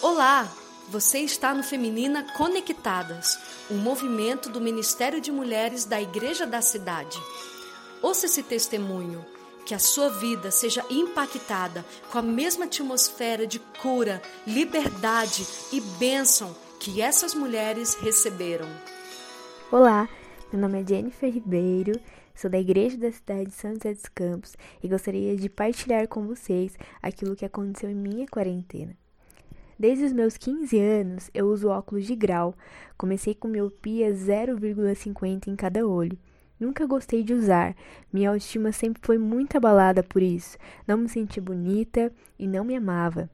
Olá, você está no Feminina Conectadas, um movimento do Ministério de Mulheres da Igreja da Cidade. Ouça esse testemunho, que a sua vida seja impactada com a mesma atmosfera de cura, liberdade e bênção que essas mulheres receberam. Olá, meu nome é Jennifer Ribeiro, sou da Igreja da cidade de São José dos Campos e gostaria de partilhar com vocês aquilo que aconteceu em minha quarentena. Desde os meus 15 anos, eu uso óculos de grau. Comecei com miopia 0,50 em cada olho. Nunca gostei de usar. Minha autoestima sempre foi muito abalada por isso. Não me senti bonita e não me amava.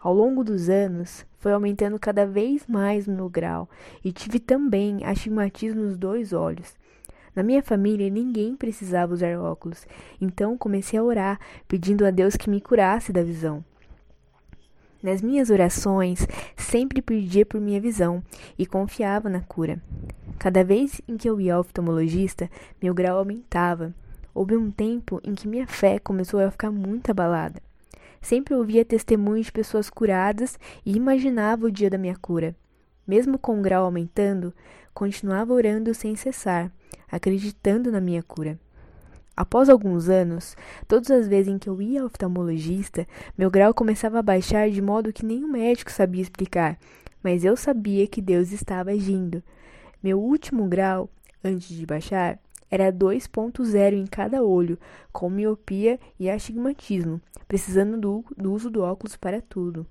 Ao longo dos anos, foi aumentando cada vez mais o meu grau e tive também astigmatismo nos dois olhos. Na minha família, ninguém precisava usar óculos, então comecei a orar, pedindo a Deus que me curasse da visão. Nas minhas orações, sempre pedia por minha visão e confiava na cura. Cada vez em que eu ia ao oftalmologista, meu grau aumentava. Houve um tempo em que minha fé começou a ficar muito abalada. Sempre ouvia testemunhos de pessoas curadas e imaginava o dia da minha cura. Mesmo com o grau aumentando, continuava orando sem cessar, acreditando na minha cura. Após alguns anos, todas as vezes em que eu ia ao oftalmologista, meu grau começava a baixar de modo que nenhum médico sabia explicar, mas eu sabia que Deus estava agindo. Meu último grau, antes de baixar, era 2.0 em cada olho, com miopia e astigmatismo, precisando do, do uso do óculos para tudo.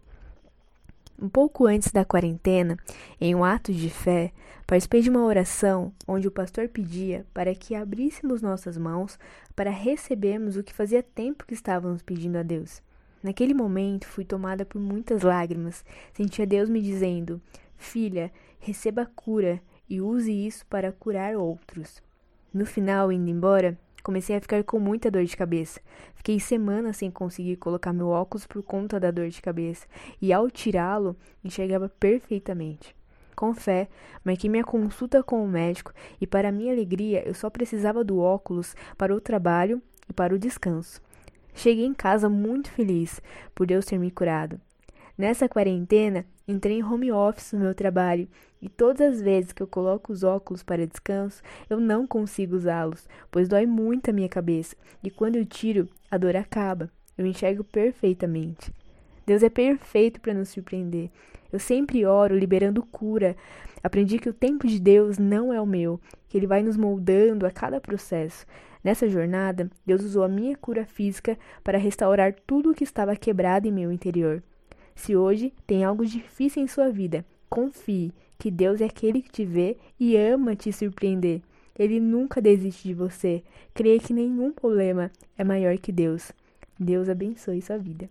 Um pouco antes da quarentena, em um ato de fé, participei de uma oração onde o pastor pedia para que abríssemos nossas mãos para recebermos o que fazia tempo que estávamos pedindo a Deus. Naquele momento, fui tomada por muitas lágrimas. Sentia Deus me dizendo: Filha, receba cura e use isso para curar outros. No final, indo embora, comecei a ficar com muita dor de cabeça. Fiquei semanas sem conseguir colocar meu óculos por conta da dor de cabeça, e ao tirá-lo, enxergava perfeitamente. Com fé, marquei minha consulta com o médico e, para minha alegria, eu só precisava do óculos para o trabalho e para o descanso. Cheguei em casa muito feliz por Deus ter me curado. Nessa quarentena, entrei em home office no meu trabalho e todas as vezes que eu coloco os óculos para descanso, eu não consigo usá-los, pois dói muito a minha cabeça e quando eu tiro, a dor acaba. Eu enxergo perfeitamente. Deus é perfeito para nos surpreender. Eu sempre oro liberando cura. Aprendi que o tempo de Deus não é o meu, que ele vai nos moldando a cada processo. Nessa jornada, Deus usou a minha cura física para restaurar tudo o que estava quebrado em meu interior. Se hoje tem algo difícil em sua vida, confie que Deus é aquele que te vê e ama te surpreender. Ele nunca desiste de você. Creia que nenhum problema é maior que Deus. Deus abençoe sua vida.